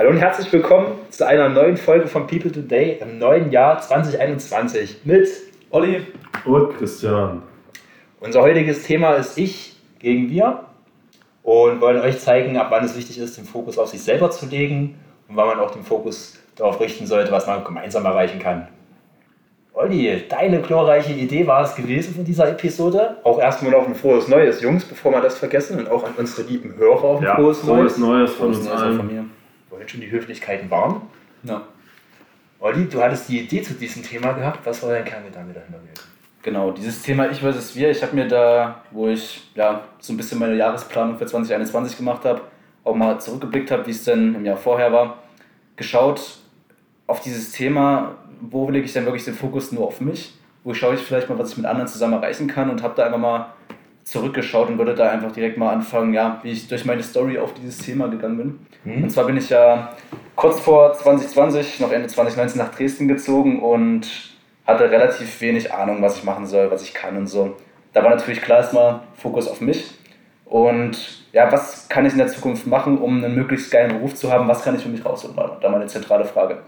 Hallo und herzlich willkommen zu einer neuen Folge von People Today im neuen Jahr 2021 mit Olli und Christian. Unser heutiges Thema ist Ich gegen Wir und wollen euch zeigen, ab wann es wichtig ist, den Fokus auf sich selber zu legen und wann man auch den Fokus darauf richten sollte, was man gemeinsam erreichen kann. Olli, deine glorreiche Idee war es gewesen von dieser Episode. Auch erstmal noch ein frohes Neues, Jungs, bevor wir das vergessen und auch an unsere lieben Hörer ein ja, frohes, frohes Neues. von uns allen. Von mir. Wohin schon die Höflichkeiten waren. Ja. Olli, du hattest die Idee zu diesem Thema gehabt. Was war dein Kerngedanke dahinter? Genau, dieses Thema Ich versus Wir. Ich habe mir da, wo ich ja, so ein bisschen meine Jahresplanung für 2021 gemacht habe, auch mal zurückgeblickt habe, wie es denn im Jahr vorher war, geschaut auf dieses Thema, wo lege ich denn wirklich den Fokus nur auf mich? Wo schaue ich vielleicht mal, was ich mit anderen zusammen erreichen kann und habe da einfach mal zurückgeschaut und würde da einfach direkt mal anfangen, ja, wie ich durch meine Story auf dieses Thema gegangen bin. Mhm. Und zwar bin ich ja kurz vor 2020, noch Ende 2019 nach Dresden gezogen und hatte relativ wenig Ahnung, was ich machen soll, was ich kann und so. Da war natürlich klar erstmal Fokus auf mich und ja, was kann ich in der Zukunft machen, um einen möglichst geilen Beruf zu haben, was kann ich für mich rausholen, war da meine zentrale Frage.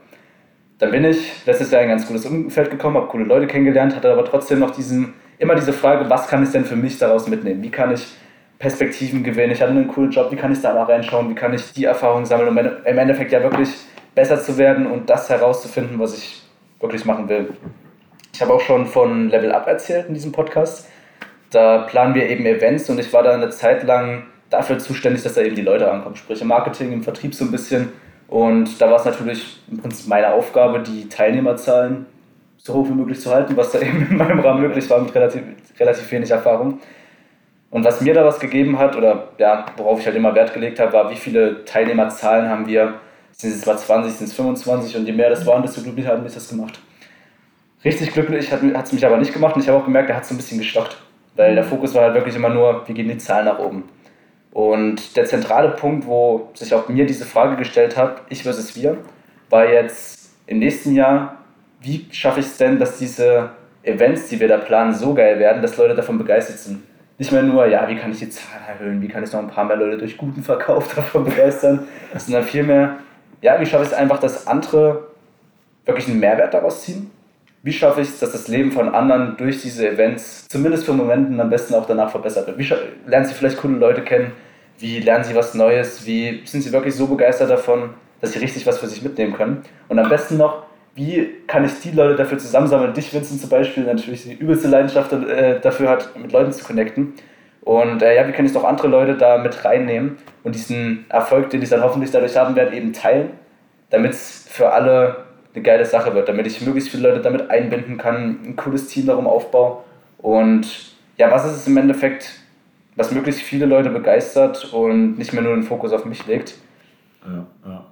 Dann bin ich letztes Jahr in ein ganz cooles Umfeld gekommen, habe coole Leute kennengelernt, hatte aber trotzdem noch diesen, immer diese Frage, was kann ich denn für mich daraus mitnehmen? Wie kann ich Perspektiven gewinnen? Ich hatte einen coolen Job, wie kann ich da mal reinschauen? Wie kann ich die Erfahrung sammeln, um im Endeffekt ja wirklich besser zu werden und das herauszufinden, was ich wirklich machen will. Ich habe auch schon von Level Up erzählt in diesem Podcast. Da planen wir eben Events und ich war da eine Zeit lang dafür zuständig, dass da eben die Leute ankommen. Sprich im Marketing, im Vertrieb so ein bisschen und da war es natürlich im Prinzip meine Aufgabe, die Teilnehmerzahlen so hoch wie möglich zu halten, was da eben in meinem Rahmen möglich war mit relativ, relativ wenig Erfahrung. Und was mir da was gegeben hat, oder ja, worauf ich halt immer Wert gelegt habe, war, wie viele Teilnehmerzahlen haben wir. Sind es zwar 20, sind es 25 und je mehr das waren, desto glücklicher hat mich das gemacht. Richtig glücklich hat es mich aber nicht gemacht und ich habe auch gemerkt, er hat es ein bisschen gestockt. Weil der Fokus war halt wirklich immer nur, wie gehen die Zahlen nach oben. Und der zentrale Punkt, wo sich auch mir diese Frage gestellt hat, ich versus wir, war jetzt im nächsten Jahr, wie schaffe ich es denn, dass diese Events, die wir da planen, so geil werden, dass Leute davon begeistert sind. Nicht mehr nur, ja, wie kann ich die Zahlen erhöhen, wie kann ich noch ein paar mehr Leute durch guten Verkauf davon begeistern, sondern vielmehr, ja, wie schaffe ich es einfach, dass andere wirklich einen Mehrwert daraus ziehen wie schaffe ich es, dass das Leben von anderen durch diese Events, zumindest für Momenten, am besten auch danach verbessert wird? Wie lernen sie vielleicht coole Leute kennen? Wie lernen sie was Neues? Wie sind sie wirklich so begeistert davon, dass sie richtig was für sich mitnehmen können? Und am besten noch, wie kann ich die Leute dafür zusammensammeln? Dich, Vincent zum Beispiel, natürlich die übelste Leidenschaft äh, dafür hat, mit Leuten zu connecten. Und äh, ja, wie kann ich noch andere Leute da mit reinnehmen und diesen Erfolg, den ich dann hoffentlich dadurch haben werde, eben teilen, damit es für alle eine geile Sache wird, damit ich möglichst viele Leute damit einbinden kann, ein cooles Team darum aufbaue. Und ja, was ist es im Endeffekt, was möglichst viele Leute begeistert und nicht mehr nur den Fokus auf mich legt. Ja, ja.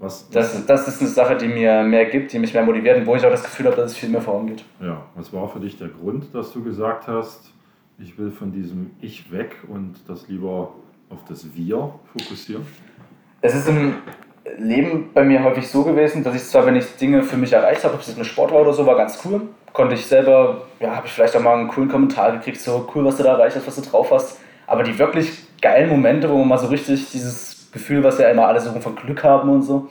Was, das, das ist eine Sache, die mir mehr gibt, die mich mehr motiviert und wo ich auch das Gefühl habe, dass es viel mehr vorangeht. Ja, was war für dich der Grund, dass du gesagt hast, ich will von diesem Ich weg und das lieber auf das Wir fokussieren? Es ist im Leben bei mir häufig so gewesen, dass ich zwar, wenn ich Dinge für mich erreicht habe, ob es jetzt eine Sport war oder so, war ganz cool. Konnte ich selber, ja, habe ich vielleicht auch mal einen coolen Kommentar gekriegt, so cool, was du da erreicht hast, was du drauf hast. Aber die wirklich geilen Momente, wo man mal so richtig dieses Gefühl, was ja immer alle so von Glück haben und so,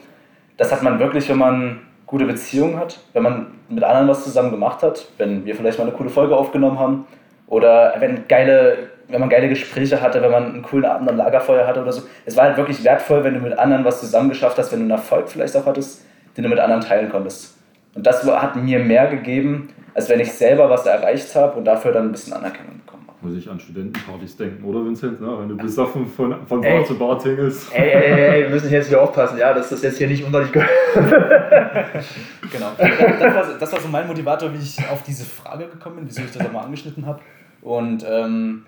das hat man wirklich, wenn man gute Beziehungen hat, wenn man mit anderen was zusammen gemacht hat, wenn wir vielleicht mal eine coole Folge aufgenommen haben oder wenn geile wenn man geile Gespräche hatte, wenn man einen coolen Abend am Lagerfeuer hatte oder so. Es war halt wirklich wertvoll, wenn du mit anderen was zusammen geschafft hast, wenn du einen Erfolg vielleicht auch hattest, den du mit anderen teilen konntest. Und das hat mir mehr gegeben, als wenn ich selber was erreicht habe und dafür dann ein bisschen Anerkennung bekommen habe. Muss ich an Studentenpartys denken, oder Vincent? Ne? Wenn du besoffen von, von Bar zu Bar tingelst. Ey, ey, ey, wir müssen jetzt hier aufpassen, ja, dass das jetzt hier nicht unter dich gehört. genau. Das war, das war so mein Motivator, wie ich auf diese Frage gekommen bin, wieso ich das auch mal angeschnitten habe. Und ähm,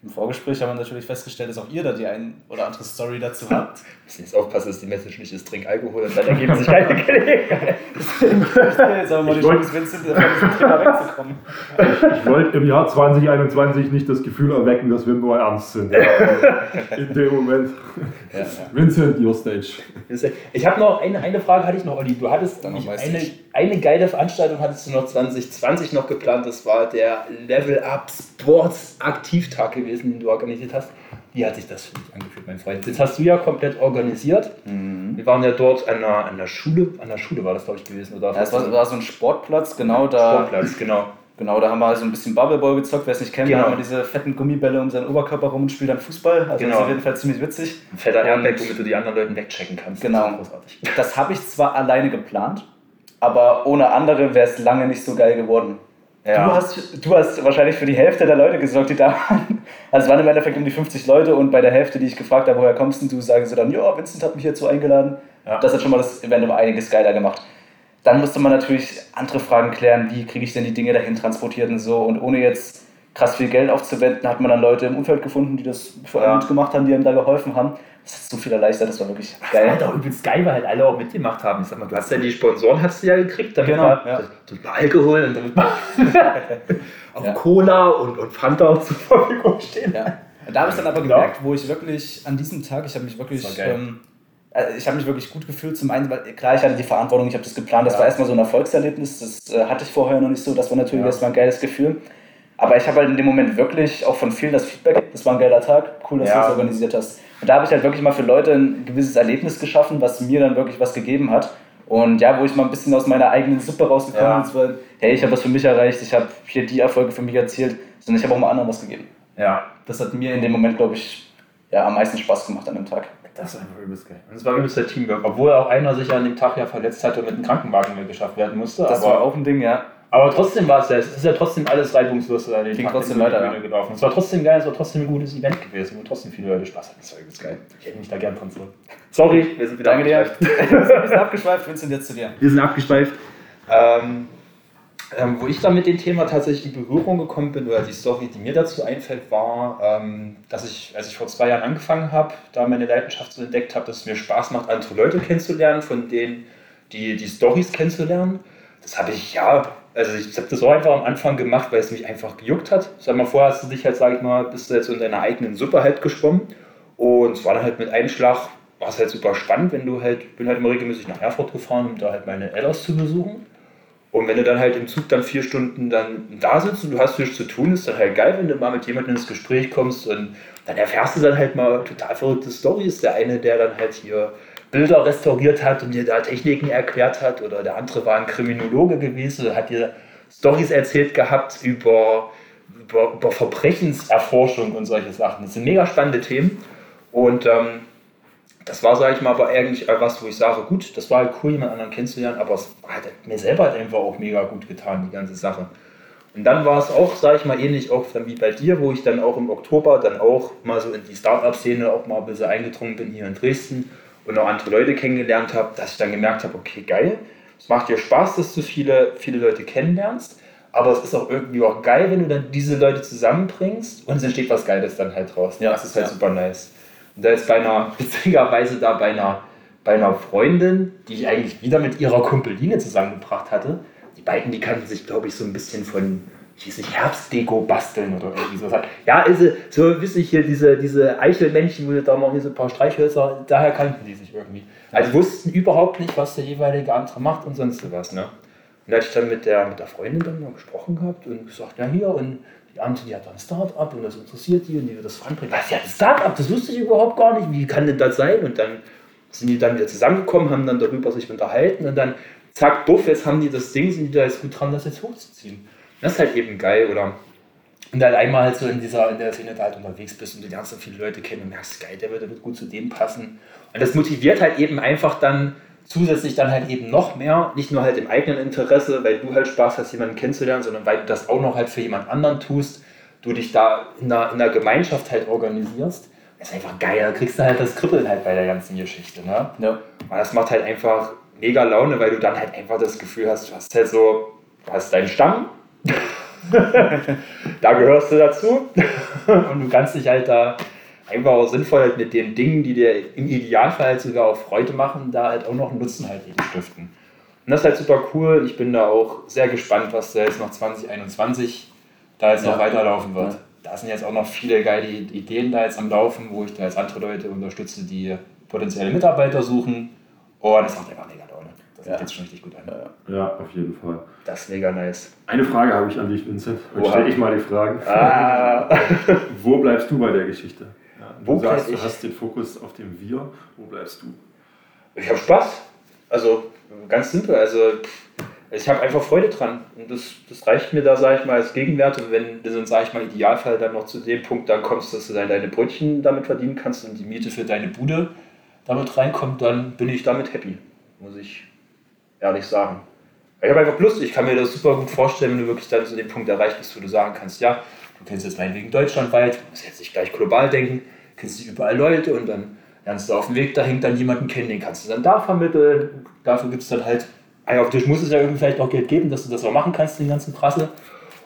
im Vorgespräch haben wir natürlich festgestellt, dass auch ihr da die ein oder andere Story dazu habt. Müssen jetzt aufpassen, dass die Message nicht ist, trink Alkohol und dann ergeben sich keine Gelegenheit. Deswegen möchte jetzt aber mal die Chance, Vincent, von diesem Thema wegzukommen. Ich wollte im Jahr 2021 nicht das Gefühl erwecken, dass wir nur ernst sind. Ja, in dem Moment. Ja, ja. Vincent, your stage. Ich habe noch eine, eine Frage, hatte ich noch, Olli. Du hattest eine, eine geile Veranstaltung, hattest du noch 2020 noch geplant. Das war der Level Up Sports Aktivtag gewesen gewesen, den du organisiert hast. wie hat sich das für dich angefühlt, mein Freund? Das hast du ja komplett organisiert. Mhm. Wir waren ja dort an der, an der Schule, an der Schule war das, glaube ich, gewesen. Oder ja, es war, war, so ein Sportplatz, genau da. Sportplatz, genau. Genau, da haben wir so ein bisschen Bubbleball gezockt, wer es nicht kennt, genau. da haben wir diese fetten Gummibälle um seinen Oberkörper rum und spielen dann Fußball. Also genau. das ist auf jeden Fall ziemlich witzig. Ein fetter Airbag, womit du die anderen Leute wegchecken kannst. Genau. Das, das habe ich zwar alleine geplant, aber ohne andere wäre es lange nicht so geil geworden. Ja. Du, hast, du hast wahrscheinlich für die Hälfte der Leute gesorgt, die da waren. Also es waren im Endeffekt um die 50 Leute und bei der Hälfte, die ich gefragt habe, woher kommst du, sagen sie dann, ja, Vincent hat mich hierzu eingeladen. Ja. Das hat schon mal das Event um einiges geiler gemacht. Dann musste man natürlich andere Fragen klären, wie kriege ich denn die Dinge dahin transportiert und so. Und ohne jetzt krass viel Geld aufzuwenden, hat man dann Leute im Umfeld gefunden, die das für einen ja. gemacht haben, die einem da geholfen haben. Das hat so viel erleichtert, das war wirklich geil. Das war auch übelst geil, weil halt alle auch mitgemacht haben. Ich sag mal, du hast ja die Sponsoren hast du ja gekriegt, damit genau, mal, ja. mal Alkohol und damit auch ja. Cola und, und Fanta auch zur Verfügung stehen. Ja. Da habe ich dann aber gemerkt, wo ich wirklich an diesem Tag, ich habe mich wirklich ähm, also ich habe mich wirklich gut gefühlt. Zum einen, weil klar, ich hatte die Verantwortung, ich habe das geplant. Das ja. war erstmal so ein Erfolgserlebnis. Das äh, hatte ich vorher noch nicht so. Das war natürlich ja. erstmal ein geiles Gefühl. Aber ich habe halt in dem Moment wirklich auch von vielen das Feedback, das war ein geiler Tag, cool, dass ja. du das organisiert hast. Und da habe ich halt wirklich mal für Leute ein gewisses Erlebnis geschaffen, was mir dann wirklich was gegeben hat. Und ja, wo ich mal ein bisschen aus meiner eigenen Suppe rausgekommen ja. bin, war, hey, ich habe was für mich erreicht, ich habe hier die Erfolge für mich erzielt, sondern ich habe auch mal anderen was gegeben. Ja. Das hat mir in dem Moment, glaube ich, ja, am meisten Spaß gemacht an dem Tag. Das ist einfach übelst geil. Und es war übelst der Teamwork, obwohl auch einer sich an dem Tag ja verletzt hatte und mit einem Krankenwagen mehr geschafft werden musste. Das war auch ein Ding, ja. Aber trotzdem war es ja, es ist ja trotzdem alles reibungslos an den Tag trotzdem weiter, ja. gelaufen. Es war trotzdem geil, es war trotzdem ein gutes Event gewesen, wo trotzdem viele Leute Spaß hatten. Das war übelst geil. Ich hätte mich da gern dran zurück. Sorry, wir sind wieder Danke abgeschweift. Dir. wir sind abgeschweift, Vincent, jetzt zu dir. Wir sind abgeschweift. Ähm, ähm, wo ich dann mit dem Thema tatsächlich in Berührung gekommen bin, oder die Story, die mir dazu einfällt, war, ähm, dass ich, als ich vor zwei Jahren angefangen habe, da meine Leidenschaft so entdeckt habe, dass es mir Spaß macht, andere Leute kennenzulernen, von denen die, die Stories kennenzulernen. Das habe ich, ja, also ich habe das auch einfach am Anfang gemacht, weil es mich einfach gejuckt hat. Sag mal, vorher hast du dich halt, sag ich mal, bist du jetzt in deiner eigenen Suppe halt geschwommen. Und es war dann halt mit einem Schlag, war es halt super spannend, wenn du halt, bin halt immer regelmäßig nach Erfurt gefahren, um da halt meine Eltern zu besuchen. Und wenn du dann halt im Zug dann vier Stunden dann da sitzt und du hast nichts zu tun, ist dann halt geil, wenn du mal mit jemandem ins Gespräch kommst und dann erfährst du dann halt mal total verrückte Storys. Der eine, der dann halt hier Bilder restauriert hat und dir da Techniken erklärt hat, oder der andere war ein Kriminologe gewesen, hat dir Storys erzählt gehabt über, über, über Verbrechenserforschung und solche Sachen. Das sind mega spannende Themen. Und ähm, das war, sage ich mal, aber eigentlich was, wo ich sage, gut, das war halt cool, jemand anderen kennenzulernen, aber es hat mir selber halt einfach auch mega gut getan, die ganze Sache. Und dann war es auch, sage ich mal, ähnlich auch wie bei dir, wo ich dann auch im Oktober dann auch mal so in die Startup-Szene auch mal ein bisschen eingedrungen bin hier in Dresden und auch andere Leute kennengelernt habe, dass ich dann gemerkt habe, okay, geil, es macht dir Spaß, dass du viele, viele Leute kennenlernst, aber es ist auch irgendwie auch geil, wenn du dann diese Leute zusammenbringst und es entsteht was Geiles dann halt draus. Ja, das ist halt ja. super nice. Und da ist bei einer, witzigerweise da bei einer, bei einer Freundin, die ich eigentlich wieder mit ihrer Kumpeline zusammengebracht hatte. Die beiden, die kannten sich, glaube ich, so ein bisschen von, weiß nicht, Herbstdeko basteln oder irgendwie so. Ja, ist, so wisse ich hier, diese, diese Eichelmännchen, wo da noch hier so ein paar Streichhölzer, daher kannten die sich irgendwie. Also wussten überhaupt nicht, was der jeweilige andere macht und sonst was. Ne? Und da hatte ich dann mit der, mit der Freundin dann mal gesprochen gehabt und gesagt, ja hier und die andere, die hat ein Start-up und das interessiert die und die wird das voranbringen. Was, hat ein Start-up? Das wusste ich überhaupt gar nicht. Wie kann denn das sein? Und dann sind die dann wieder zusammengekommen, haben dann darüber sich unterhalten und dann zack, buff, jetzt haben die das Ding, sind die da jetzt gut dran, das jetzt hochzuziehen. Das ist halt eben geil, oder? Und dann einmal halt so in dieser in der Szene da halt unterwegs bist und du lernst so viele Leute kennen und merkst, geil, der wird gut zu dem passen. Und das motiviert halt eben einfach dann zusätzlich dann halt eben noch mehr, nicht nur halt im eigenen Interesse, weil du halt Spaß hast, jemanden kennenzulernen, sondern weil du das auch noch halt für jemand anderen tust, du dich da in der, in der Gemeinschaft halt organisierst. Das ist einfach geil, da kriegst du halt das Kribbeln halt bei der ganzen Geschichte. Ne? Ja. Und das macht halt einfach mega Laune, weil du dann halt einfach das Gefühl hast, du hast halt so, du hast deinen Stamm, da gehörst du dazu und du kannst dich halt da einfach auch sinnvoll halt mit den Dingen, die dir im Idealfall halt sogar auch Freude machen, da halt auch noch einen Nutzen halt eben stiften. Und das ist halt super cool. Ich bin da auch sehr gespannt, was da jetzt noch 2021 da jetzt ja. noch weiterlaufen wird. Ja. Da sind jetzt auch noch viele geile Ideen da jetzt am Laufen, wo ich da jetzt andere Leute unterstütze, die potenzielle Mitarbeiter suchen. Und das macht einfach mega. Das ja. jetzt schon richtig gut an. Ja, auf jeden Fall. Das ist mega nice. Eine Frage habe ich an dich, Vincent. Heute stelle ich mal die Fragen. Ah. Wo bleibst du bei der Geschichte? du Wo sagst, du hast den Fokus auf dem Wir. Wo bleibst du? Ich habe Spaß. Also ganz simpel. Also ich habe einfach Freude dran. Und das, das reicht mir da, sage ich mal, als Gegenwert. Und wenn du, sage ich mal, Idealfall dann noch zu dem Punkt dann kommst, dass du dann deine Brötchen damit verdienen kannst und die Miete für deine Bude damit reinkommt, dann bin ich damit happy. Muss ich ehrlich sagen. Ich habe einfach Lust, ich kann mir das super gut vorstellen, wenn du wirklich dann zu dem Punkt erreicht bist, wo du sagen kannst, ja, du kennst jetzt meinetwegen deutschlandweit, du musst jetzt nicht gleich global denken, kennst du überall Leute und dann lernst du auf dem Weg dahin dann jemanden kennen, den kannst du dann da vermitteln. Dafür gibt es dann halt, auf dich muss es ja irgendwie vielleicht auch Geld geben, dass du das auch machen kannst, den ganzen Prassel.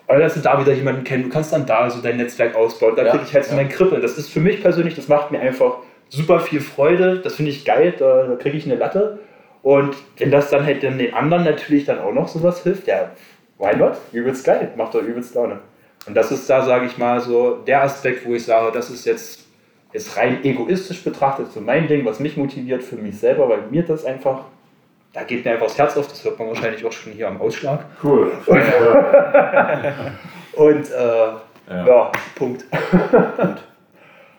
Oder dass du da wieder jemanden kennen, du kannst dann da so dein Netzwerk ausbauen. Da ja, kriege ich halt so ja. mein Kribbeln. Das ist für mich persönlich, das macht mir einfach super viel Freude. Das finde ich geil, da, da kriege ich eine Latte. Und wenn das dann halt den anderen natürlich dann auch noch sowas hilft, ja, why not? Übelst geil, macht doch übelst Laune. Und das ist da, sage ich mal, so der Aspekt, wo ich sage, das ist jetzt, jetzt rein egoistisch betrachtet, so mein Ding, was mich motiviert für mich selber, weil mir das einfach, da geht mir einfach das Herz auf, das hört man wahrscheinlich auch schon hier am Ausschlag. Cool. Und, äh, ja. ja. Punkt. Punkt.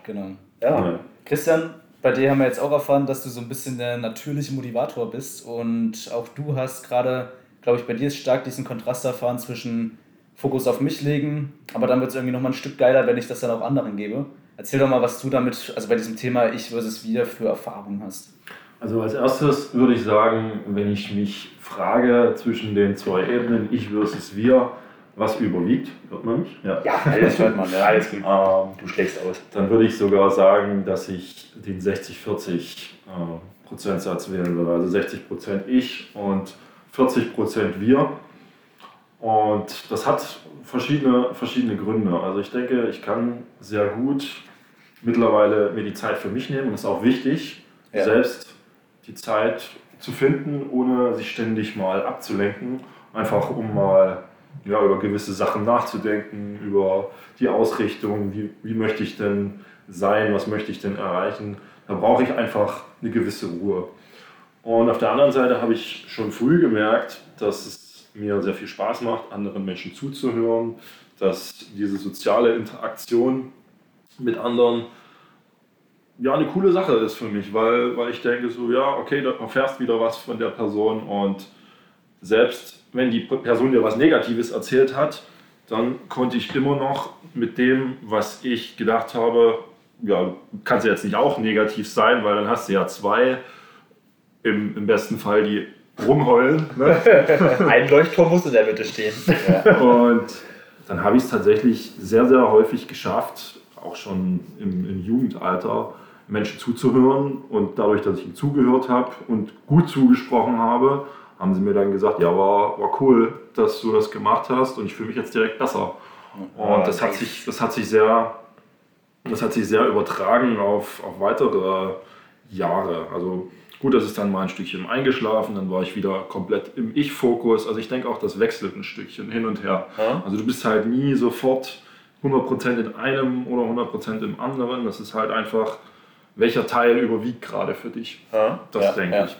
Genau. Ja. Christian, bei dir haben wir jetzt auch erfahren, dass du so ein bisschen der natürliche Motivator bist und auch du hast gerade, glaube ich, bei dir ist stark diesen Kontrast erfahren zwischen Fokus auf mich legen, aber dann wird es irgendwie nochmal ein Stück geiler, wenn ich das dann auch anderen gebe. Erzähl doch mal, was du damit, also bei diesem Thema Ich versus Wir für Erfahrungen hast. Also als erstes würde ich sagen, wenn ich mich frage zwischen den zwei Ebenen Ich versus Wir, was überwiegt, hört man mich? Ja, ja alles hört man, ja. alles gut. Ähm, du schlägst aus. Dann würde ich sogar sagen, dass ich den 60-40 äh, Prozentsatz wählen würde. Also 60 Prozent ich und 40 Prozent wir. Und das hat verschiedene, verschiedene Gründe. Also ich denke, ich kann sehr gut mittlerweile mir die Zeit für mich nehmen und das ist auch wichtig, ja. selbst die Zeit zu finden, ohne sich ständig mal abzulenken. Einfach um mal ja, über gewisse Sachen nachzudenken, über die Ausrichtung, wie, wie möchte ich denn sein, was möchte ich denn erreichen. Da brauche ich einfach eine gewisse Ruhe. Und auf der anderen Seite habe ich schon früh gemerkt, dass es mir sehr viel Spaß macht, anderen Menschen zuzuhören, dass diese soziale Interaktion mit anderen ja eine coole Sache ist für mich, weil, weil ich denke so, ja, okay, du erfährst wieder was von der Person und selbst wenn die Person dir was Negatives erzählt hat, dann konnte ich immer noch mit dem, was ich gedacht habe, ja, kann es jetzt nicht auch negativ sein, weil dann hast du ja zwei, im, im besten Fall, die rumheulen. Ne? Ein Leuchtturm muss in der Mitte stehen. Ja. Und dann habe ich es tatsächlich sehr, sehr häufig geschafft, auch schon im, im Jugendalter, Menschen zuzuhören. Und dadurch, dass ich ihnen zugehört habe und gut zugesprochen habe, haben sie mir dann gesagt, ja, war, war cool, dass du das gemacht hast und ich fühle mich jetzt direkt besser. Und das hat sich, das hat sich sehr, das hat sich sehr übertragen auf, auf weitere Jahre. Also gut, das ist dann mal ein Stückchen eingeschlafen, dann war ich wieder komplett im Ich-Fokus. Also ich denke auch, das wechselt ein Stückchen hin und her. Also du bist halt nie sofort 100% in einem oder 100% im anderen. Das ist halt einfach, welcher Teil überwiegt gerade für dich. Das ja, denke ja. ich.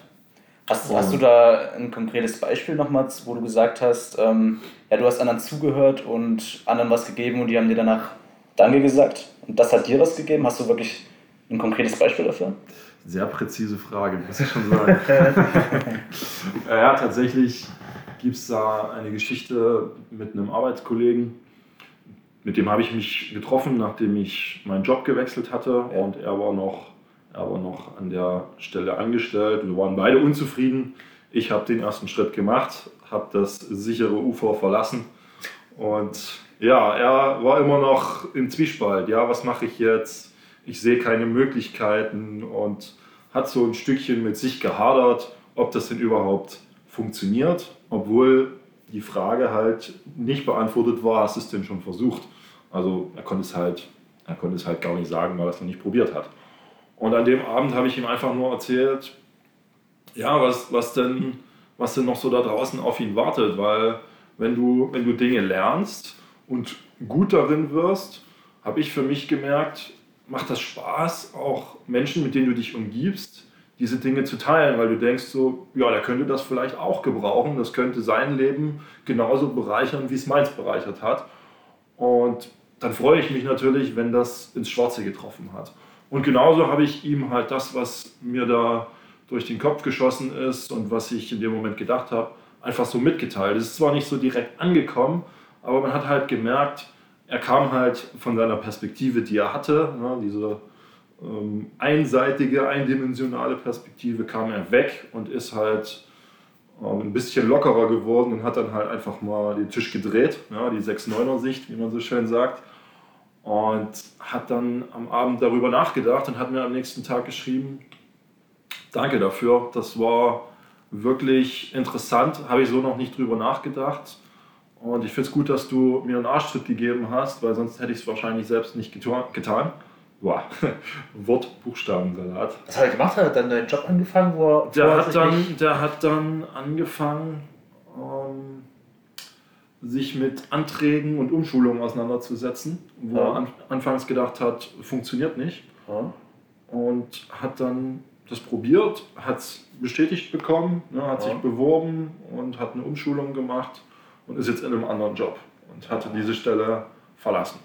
Hast, hast du da ein konkretes Beispiel nochmal, wo du gesagt hast, ähm, ja, du hast anderen zugehört und anderen was gegeben und die haben dir danach Danke gesagt und das hat dir was gegeben? Hast du wirklich ein konkretes Beispiel dafür? Sehr präzise Frage, muss ich schon sagen. ja, tatsächlich gibt es da eine Geschichte mit einem Arbeitskollegen. Mit dem habe ich mich getroffen, nachdem ich meinen Job gewechselt hatte ja. und er war noch aber noch an der Stelle angestellt. Wir waren beide unzufrieden. Ich habe den ersten Schritt gemacht, habe das sichere Ufer verlassen und ja, er war immer noch im Zwiespalt. Ja, was mache ich jetzt? Ich sehe keine Möglichkeiten und hat so ein Stückchen mit sich gehadert, ob das denn überhaupt funktioniert, obwohl die Frage halt nicht beantwortet war, hast du es denn schon versucht? Also er konnte es halt, er konnte es halt gar nicht sagen, weil er es noch nicht probiert hat. Und an dem Abend habe ich ihm einfach nur erzählt, ja, was, was, denn, was denn noch so da draußen auf ihn wartet, weil wenn du, wenn du Dinge lernst und gut darin wirst, habe ich für mich gemerkt, macht das Spaß, auch Menschen, mit denen du dich umgibst, diese Dinge zu teilen, weil du denkst so, ja, der könnte das vielleicht auch gebrauchen, das könnte sein Leben genauso bereichern, wie es meins bereichert hat. Und dann freue ich mich natürlich, wenn das ins Schwarze getroffen hat. Und genauso habe ich ihm halt das, was mir da durch den Kopf geschossen ist und was ich in dem Moment gedacht habe, einfach so mitgeteilt. Es ist zwar nicht so direkt angekommen, aber man hat halt gemerkt, er kam halt von seiner Perspektive, die er hatte, ne, diese ähm, einseitige, eindimensionale Perspektive, kam er weg und ist halt ähm, ein bisschen lockerer geworden und hat dann halt einfach mal den Tisch gedreht, ja, die 6-9er-Sicht, wie man so schön sagt. Und hat dann am Abend darüber nachgedacht und hat mir am nächsten Tag geschrieben, danke dafür, das war wirklich interessant, habe ich so noch nicht drüber nachgedacht. Und ich finde es gut, dass du mir einen Arschtritt gegeben hast, weil sonst hätte ich es wahrscheinlich selbst nicht getan. Boah, Wort, Buchstabensalat. Was hat er gemacht? Hat er dann deinen Job angefangen? Wo er, der, hat dann, der hat dann angefangen, sich mit Anträgen und Umschulungen auseinanderzusetzen, wo ja. er an, anfangs gedacht hat, funktioniert nicht. Ja. Und hat dann das probiert, hat es bestätigt bekommen, ne, hat ja. sich beworben und hat eine Umschulung gemacht und ist jetzt in einem anderen Job und hatte diese Stelle verlassen.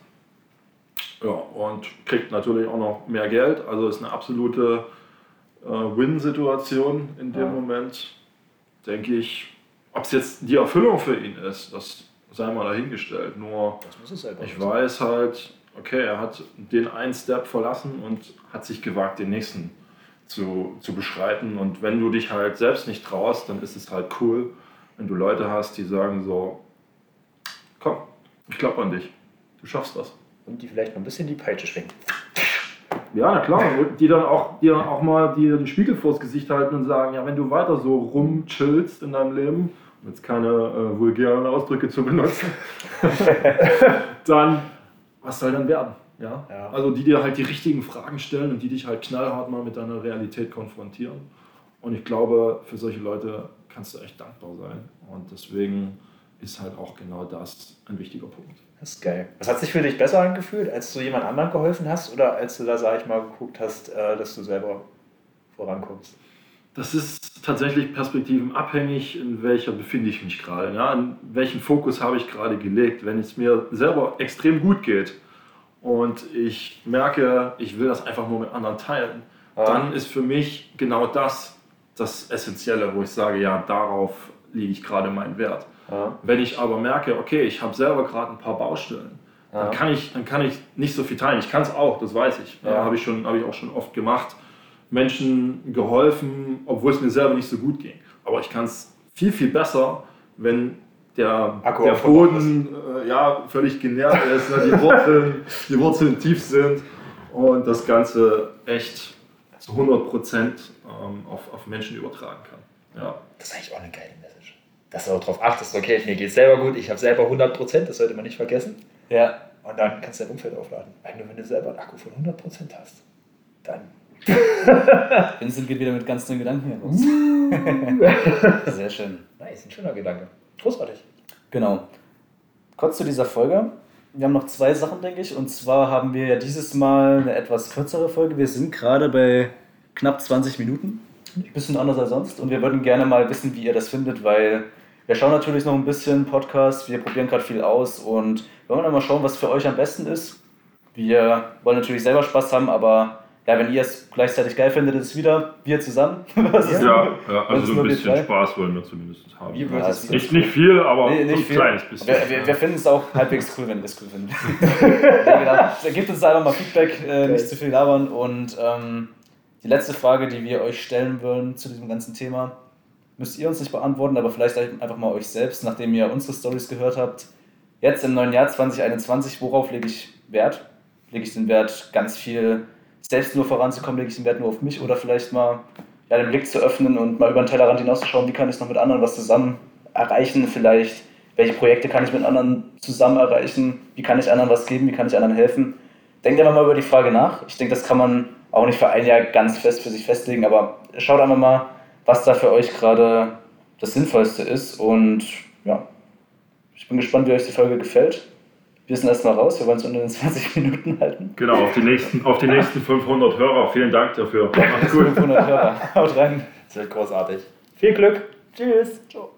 Ja, und kriegt natürlich auch noch mehr Geld, also ist eine absolute äh, Win-Situation in dem. Moment, denke ich. Ob es jetzt die Erfüllung für ihn ist, das sei mal dahingestellt. Nur ich weiß halt, okay, er hat den einen Step verlassen und hat sich gewagt, den nächsten zu, zu beschreiten. Und wenn du dich halt selbst nicht traust, dann ist es halt cool, wenn du Leute hast, die sagen so, komm, ich glaube an dich, du schaffst was. Und die vielleicht noch ein bisschen die Peitsche schwingen. Ja, na klar, die dann auch, die dann auch mal dir den Spiegel vors Gesicht halten und sagen, ja, wenn du weiter so rumchillst in deinem Leben, um jetzt keine äh, vulgären Ausdrücke zu benutzen, dann was soll dann werden? Ja? ja? Also die dir halt die richtigen Fragen stellen und die dich halt knallhart mal mit deiner Realität konfrontieren. Und ich glaube, für solche Leute kannst du echt dankbar sein. Und deswegen ist halt auch genau das ein wichtiger Punkt. Das ist geil. Was hat sich für dich besser angefühlt, als du jemand anderem geholfen hast oder als du da, sag ich mal, geguckt hast, äh, dass du selber vorankommst? Das ist tatsächlich perspektivenabhängig, in welcher befinde ich mich gerade. Ja? In welchen Fokus habe ich gerade gelegt. Wenn es mir selber extrem gut geht, und ich merke, ich will das einfach nur mit anderen teilen, ja. dann ist für mich genau das das Essentielle, wo ich sage, ja, darauf liege ich gerade meinen Wert. Ja. Wenn ich aber merke, okay, ich habe selber gerade ein paar Baustellen, dann, kann ich, dann kann ich nicht so viel teilen. Ich kann es auch, das weiß ich. Ja. Habe ich, hab ich auch schon oft gemacht. Menschen geholfen, obwohl es mir selber nicht so gut ging. Aber ich kann es viel, viel besser, wenn der, der Boden äh, ja, völlig genährt ist, ne? die, Wurzeln, die Wurzeln tief sind und das Ganze echt zu 100 Prozent ähm, auf, auf Menschen übertragen kann. Ja. Das ist eigentlich auch eine geile Message. Dass du auch darauf achtest, okay, mir geht es selber gut, ich habe selber 100 Prozent, das sollte man nicht vergessen. Ja. Und dann kannst du dein Umfeld aufladen. Wenn du, wenn du selber einen Akku von 100 Prozent hast, dann Vincent geht wieder mit ganz neuen Gedanken los. Sehr schön. Nice, ein schöner Gedanke. Großartig. Genau. Kurz zu dieser Folge. Wir haben noch zwei Sachen, denke ich. Und zwar haben wir ja dieses Mal eine etwas kürzere Folge. Wir sind gerade bei knapp 20 Minuten. Ein bisschen anders als sonst. Und wir würden gerne mal wissen, wie ihr das findet, weil wir schauen natürlich noch ein bisschen Podcast. Wir probieren gerade viel aus und wir wollen dann mal schauen, was für euch am besten ist. Wir wollen natürlich selber Spaß haben, aber ja, wenn ihr es gleichzeitig geil findet, ist es wieder wir zusammen. ja, ja, also so ein bisschen Spaß wollen wir zumindest haben. Wir ja, nicht, nicht viel, aber nee, nicht ein viel. kleines bisschen. Wir, wir, wir finden es auch halbwegs cool, wenn ihr es cool findet. ja, genau. Gebt uns einfach mal Feedback, äh, nicht zu viel labern. Und ähm, die letzte Frage, die wir euch stellen wollen zu diesem ganzen Thema, müsst ihr uns nicht beantworten, aber vielleicht einfach mal euch selbst, nachdem ihr unsere Stories gehört habt. Jetzt im neuen Jahr 2021, worauf lege ich Wert? Lege ich den Wert ganz viel selbst nur voranzukommen, lege ich den Wert nur auf mich oder vielleicht mal ja, den Blick zu öffnen und mal über den Tellerrand hinauszuschauen, wie kann ich noch mit anderen was zusammen erreichen, vielleicht welche Projekte kann ich mit anderen zusammen erreichen, wie kann ich anderen was geben, wie kann ich anderen helfen. Denkt einfach mal über die Frage nach. Ich denke, das kann man auch nicht für ein Jahr ganz fest für sich festlegen, aber schaut einfach mal, was da für euch gerade das Sinnvollste ist und ja, ich bin gespannt, wie euch die Folge gefällt wir sind erstmal raus, wir wollen es unter den 20 Minuten halten. Genau, auf die nächsten, auf die nächsten 500 Hörer. Vielen Dank dafür. Macht's gut. 500 Hörer. Haut rein. Das wird großartig. Viel Glück. Tschüss. Ciao.